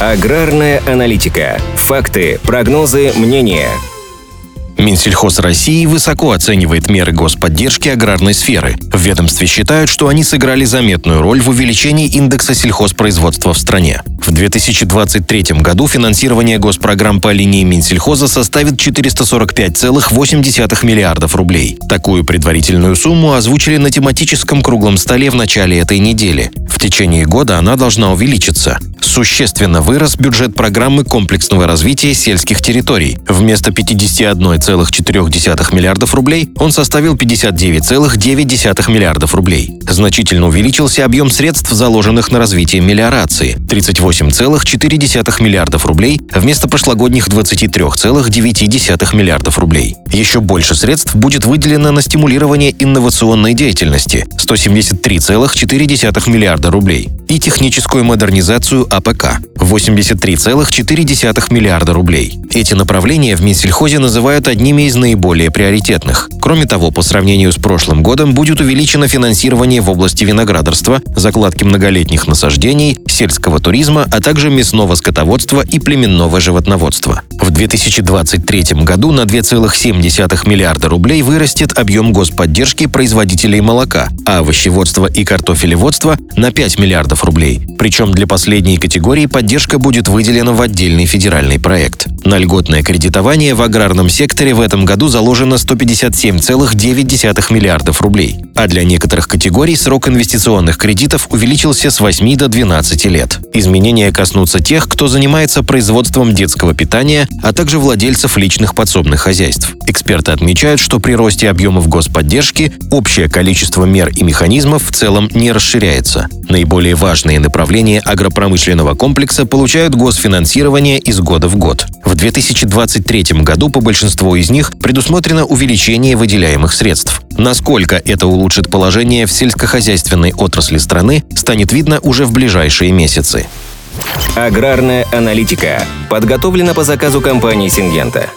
Аграрная аналитика. Факты, прогнозы, мнения. Минсельхоз России высоко оценивает меры господдержки аграрной сферы. В ведомстве считают, что они сыграли заметную роль в увеличении индекса сельхозпроизводства в стране. В 2023 году финансирование госпрограмм по линии Минсельхоза составит 445,8 миллиардов рублей. Такую предварительную сумму озвучили на тематическом круглом столе в начале этой недели. В течение года она должна увеличиться. Существенно вырос бюджет программы комплексного развития сельских территорий. Вместо 51,4 миллиардов рублей он составил 59,9 миллиардов рублей. Значительно увеличился объем средств, заложенных на развитие мелиорации – 38,4 миллиардов рублей вместо прошлогодних 23,9 миллиардов рублей. Еще больше средств будет выделено на стимулирование инновационной деятельности – 173,4 миллиарда рублей и техническую модернизацию АПК – 83,4 миллиарда рублей. Эти направления в Минсельхозе называют одними из наиболее приоритетных. Кроме того, по сравнению с прошлым годом будет увеличено финансирование в области виноградарства, закладки многолетних насаждений, сельского туризма, а также мясного скотоводства и племенного животноводства. В 2023 году на 2,7 миллиарда рублей вырастет объем господдержки производителей молока, а овощеводство и картофелеводство на 5 миллиардов рублей. Причем для последней категории поддержка будет выделена в отдельный федеральный проект. На льготное кредитование в аграрном секторе в этом году заложено 157,9 миллиардов рублей. А для некоторых категорий срок инвестиционных кредитов увеличился с 8 до 12 лет. Изменения коснутся тех, кто занимается производством детского питания, а также владельцев личных подсобных хозяйств. Эксперты отмечают, что при росте объемов господдержки общее количество мер и механизмов в целом не расширяется. Наиболее важные направления агропромышленного комплекса получают госфинансирование из года в год. В 2023 году по большинству из них предусмотрено увеличение выделяемых средств. Насколько это улучшит положение в сельскохозяйственной отрасли страны, станет видно уже в ближайшие месяцы. Аграрная аналитика подготовлена по заказу компании «Сингента».